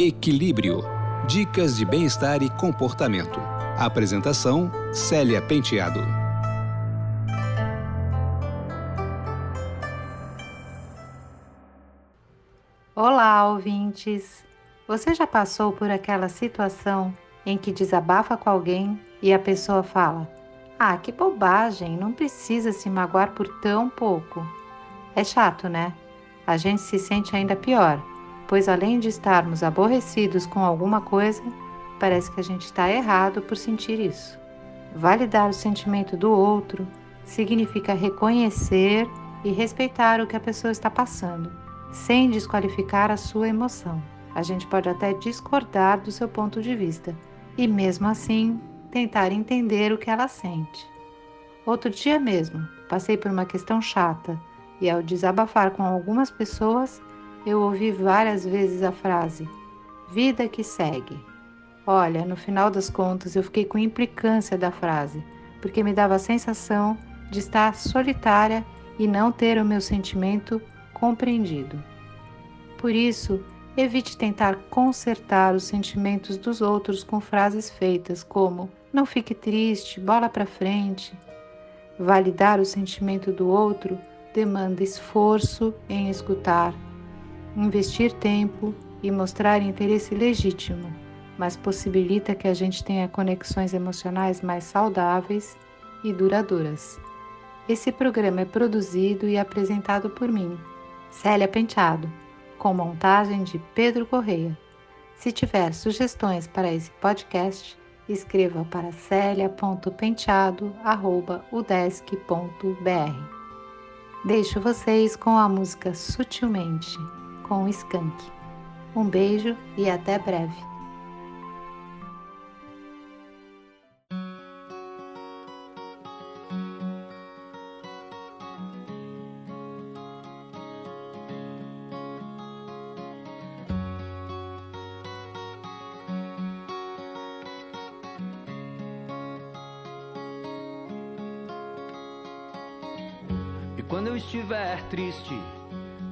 Equilíbrio. Dicas de bem-estar e comportamento. Apresentação: Célia Penteado. Olá, ouvintes! Você já passou por aquela situação em que desabafa com alguém e a pessoa fala: Ah, que bobagem, não precisa se magoar por tão pouco. É chato, né? A gente se sente ainda pior pois além de estarmos aborrecidos com alguma coisa, parece que a gente está errado por sentir isso. Validar o sentimento do outro significa reconhecer e respeitar o que a pessoa está passando, sem desqualificar a sua emoção. A gente pode até discordar do seu ponto de vista e, mesmo assim, tentar entender o que ela sente. Outro dia mesmo, passei por uma questão chata e, ao desabafar com algumas pessoas, eu ouvi várias vezes a frase: vida que segue. Olha, no final das contas, eu fiquei com implicância da frase, porque me dava a sensação de estar solitária e não ter o meu sentimento compreendido. Por isso, evite tentar consertar os sentimentos dos outros com frases feitas como: não fique triste, bola para frente. Validar o sentimento do outro demanda esforço em escutar investir tempo e mostrar interesse legítimo, mas possibilita que a gente tenha conexões emocionais mais saudáveis e duradouras. Esse programa é produzido e apresentado por mim, Célia Penteado, com montagem de Pedro Correia. Se tiver sugestões para esse podcast, escreva para celia.penteado.udesc.br. Deixo vocês com a música Sutilmente com o Skank. Um beijo e até breve. Quando eu estiver triste,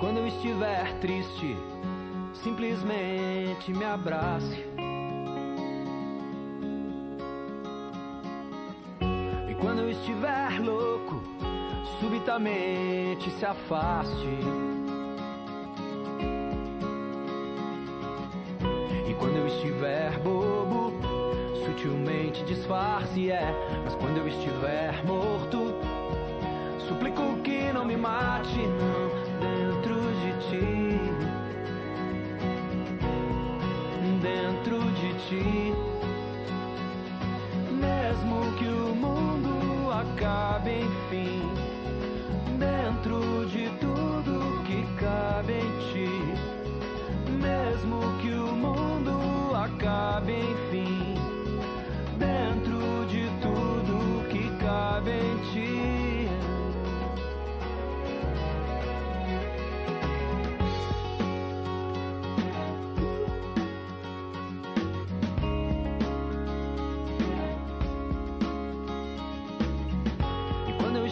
Quando eu estiver triste, simplesmente me abrace. E quando eu estiver louco, subitamente se afaste. E quando eu estiver bobo, sutilmente disfarce, é. Mas quando eu estiver morto, suplico que não me mate, não dentro de ti. Mesmo que o mundo acabe, enfim, dentro de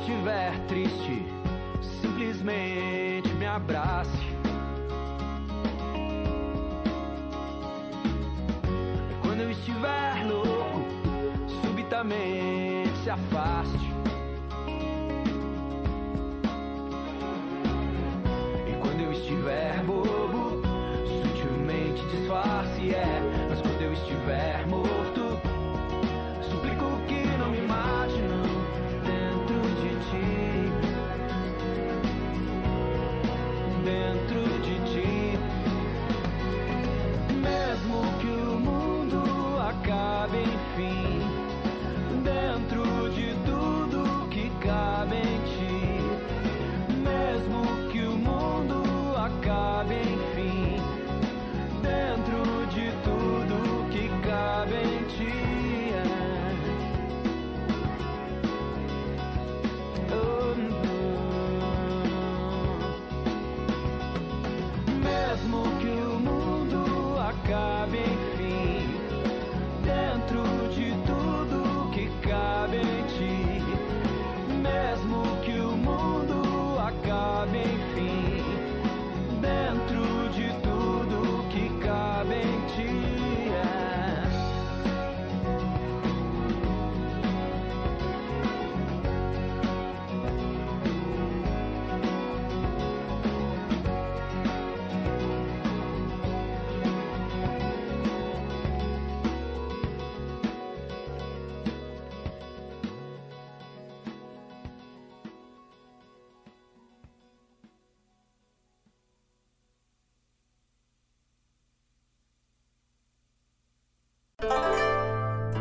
estiver triste, simplesmente me abrace. Quando eu estiver louco, subitamente se afaste.